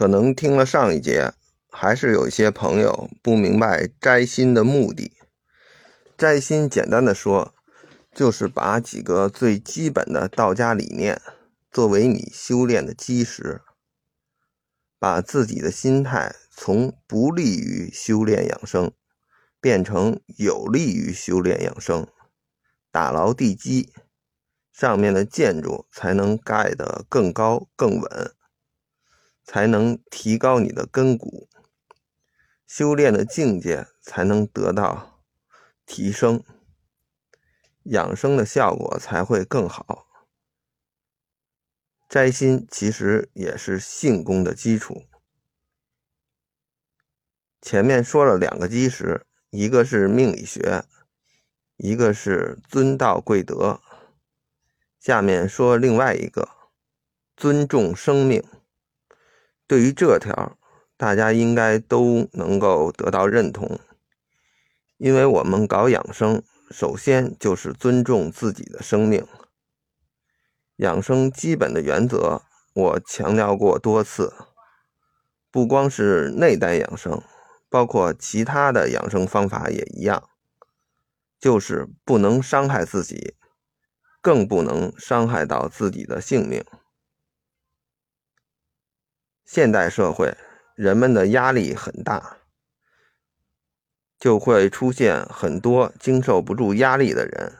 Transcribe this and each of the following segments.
可能听了上一节，还是有一些朋友不明白摘心的目的。摘心简单的说，就是把几个最基本的道家理念作为你修炼的基石，把自己的心态从不利于修炼养生，变成有利于修炼养生，打牢地基，上面的建筑才能盖得更高更稳，才能提高你的根骨，修炼的境界才能得到。提升养生的效果才会更好。摘心其实也是性功的基础。前面说了两个基石，一个是命理学，一个是尊道贵德。下面说另外一个，尊重生命。对于这条，大家应该都能够得到认同。因为我们搞养生，首先就是尊重自己的生命。养生基本的原则，我强调过多次，不光是内丹养生，包括其他的养生方法也一样，就是不能伤害自己，更不能伤害到自己的性命。现代社会，人们的压力很大。就会出现很多经受不住压力的人，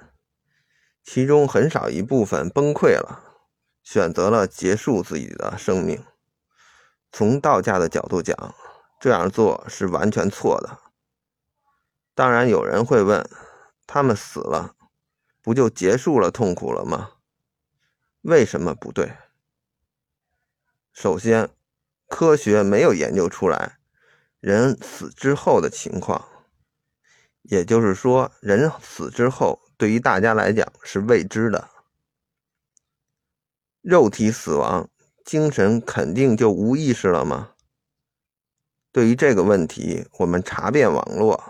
其中很少一部分崩溃了，选择了结束自己的生命。从道家的角度讲，这样做是完全错的。当然，有人会问：他们死了，不就结束了痛苦了吗？为什么不对？首先，科学没有研究出来人死之后的情况。也就是说，人死之后，对于大家来讲是未知的。肉体死亡，精神肯定就无意识了吗？对于这个问题，我们查遍网络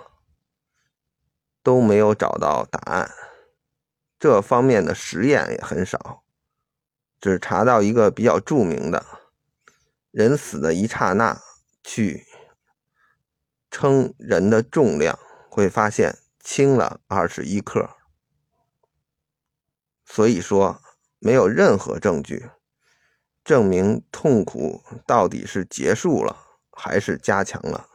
都没有找到答案，这方面的实验也很少，只查到一个比较著名的，人死的一刹那去称人的重量。会发现轻了二十一克，所以说没有任何证据证明痛苦到底是结束了还是加强了，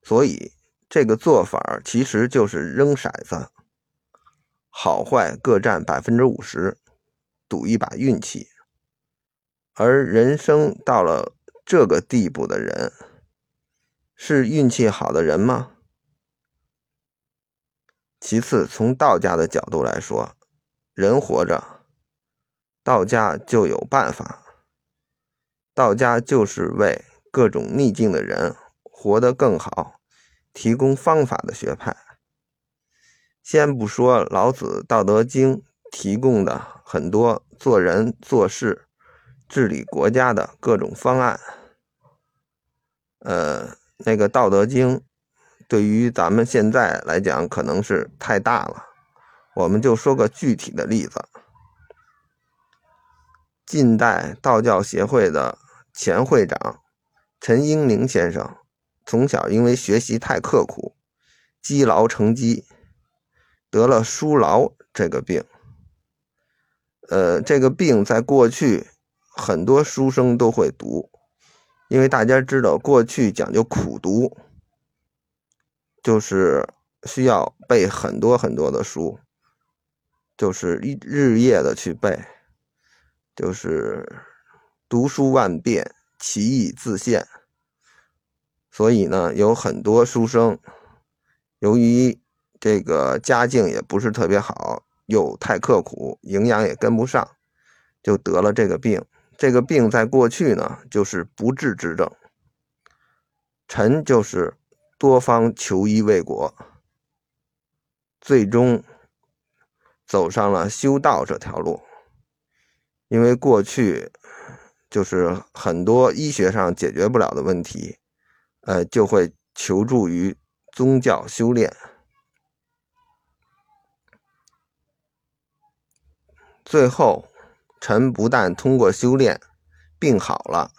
所以这个做法其实就是扔骰子，好坏各占百分之五十，赌一把运气。而人生到了这个地步的人，是运气好的人吗？其次，从道家的角度来说，人活着，道家就有办法。道家就是为各种逆境的人活得更好提供方法的学派。先不说老子《道德经》提供的很多做人做事、治理国家的各种方案，呃，那个《道德经》。对于咱们现在来讲，可能是太大了。我们就说个具体的例子：近代道教协会的前会长陈英宁先生，从小因为学习太刻苦，积劳成疾，得了书劳这个病。呃，这个病在过去很多书生都会读，因为大家知道过去讲究苦读。就是需要背很多很多的书，就是一日夜的去背，就是读书万遍，其义自现。所以呢，有很多书生，由于这个家境也不是特别好，又太刻苦，营养也跟不上，就得了这个病。这个病在过去呢，就是不治之症。臣就是。多方求医未果，最终走上了修道这条路。因为过去就是很多医学上解决不了的问题，呃，就会求助于宗教修炼。最后，臣不但通过修炼病好了，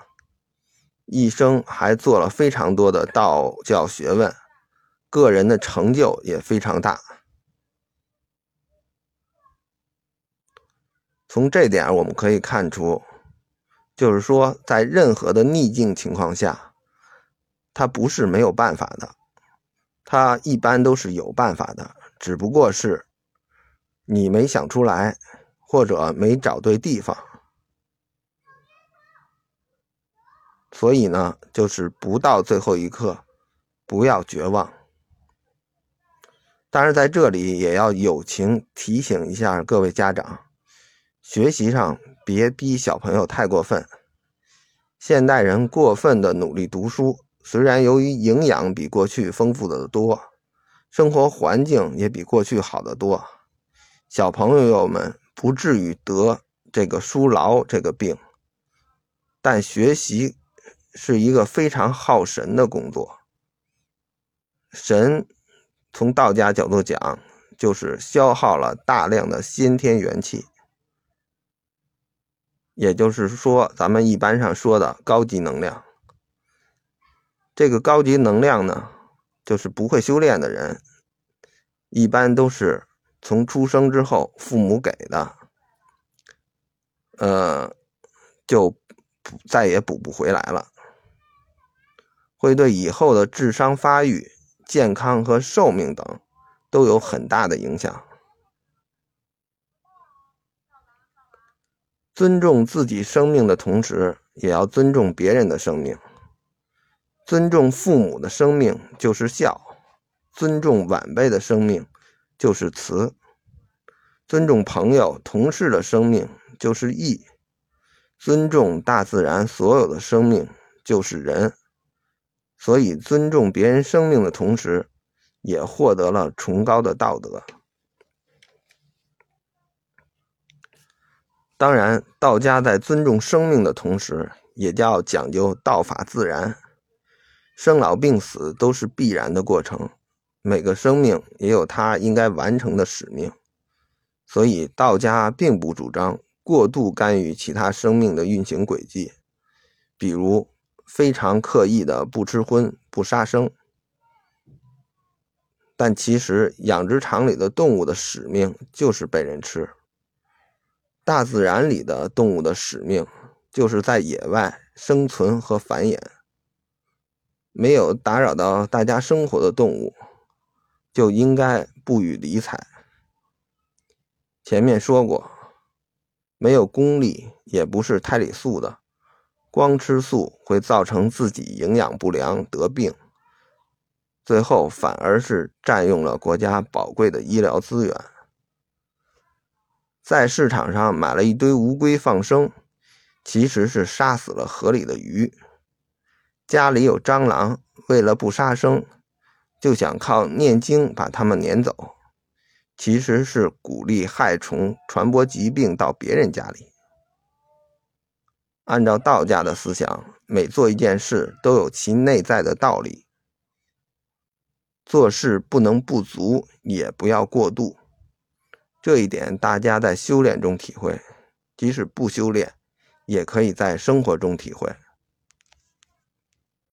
一生还做了非常多的道教学问，个人的成就也非常大。从这点我们可以看出，就是说，在任何的逆境情况下，他不是没有办法的，他一般都是有办法的，只不过是你没想出来，或者没找对地方。所以呢，就是不到最后一刻，不要绝望。但是在这里也要友情提醒一下各位家长，学习上别逼小朋友太过分。现代人过分的努力读书，虽然由于营养比过去丰富的多，生活环境也比过去好得多，小朋友们不至于得这个书劳这个病，但学习。是一个非常耗神的工作。神从道家角度讲，就是消耗了大量的先天元气，也就是说，咱们一般上说的高级能量。这个高级能量呢，就是不会修炼的人，一般都是从出生之后父母给的，呃，就再也补不回来了。会对以后的智商发育、健康和寿命等都有很大的影响。尊重自己生命的同时，也要尊重别人的生命。尊重父母的生命就是孝，尊重晚辈的生命就是慈，尊重朋友、同事的生命就是义，尊重大自然所有的生命就是仁。所以，尊重别人生命的同时，也获得了崇高的道德。当然，道家在尊重生命的同时，也要讲究道法自然。生老病死都是必然的过程，每个生命也有它应该完成的使命。所以，道家并不主张过度干预其他生命的运行轨迹，比如。非常刻意的不吃荤、不杀生，但其实养殖场里的动物的使命就是被人吃。大自然里的动物的使命就是在野外生存和繁衍。没有打扰到大家生活的动物，就应该不予理睬。前面说过，没有功力也不是胎里素的。光吃素会造成自己营养不良得病，最后反而是占用了国家宝贵的医疗资源。在市场上买了一堆乌龟放生，其实是杀死了河里的鱼。家里有蟑螂，为了不杀生，就想靠念经把它们撵走，其实是鼓励害虫传播疾病到别人家里。按照道家的思想，每做一件事都有其内在的道理。做事不能不足，也不要过度。这一点大家在修炼中体会，即使不修炼，也可以在生活中体会。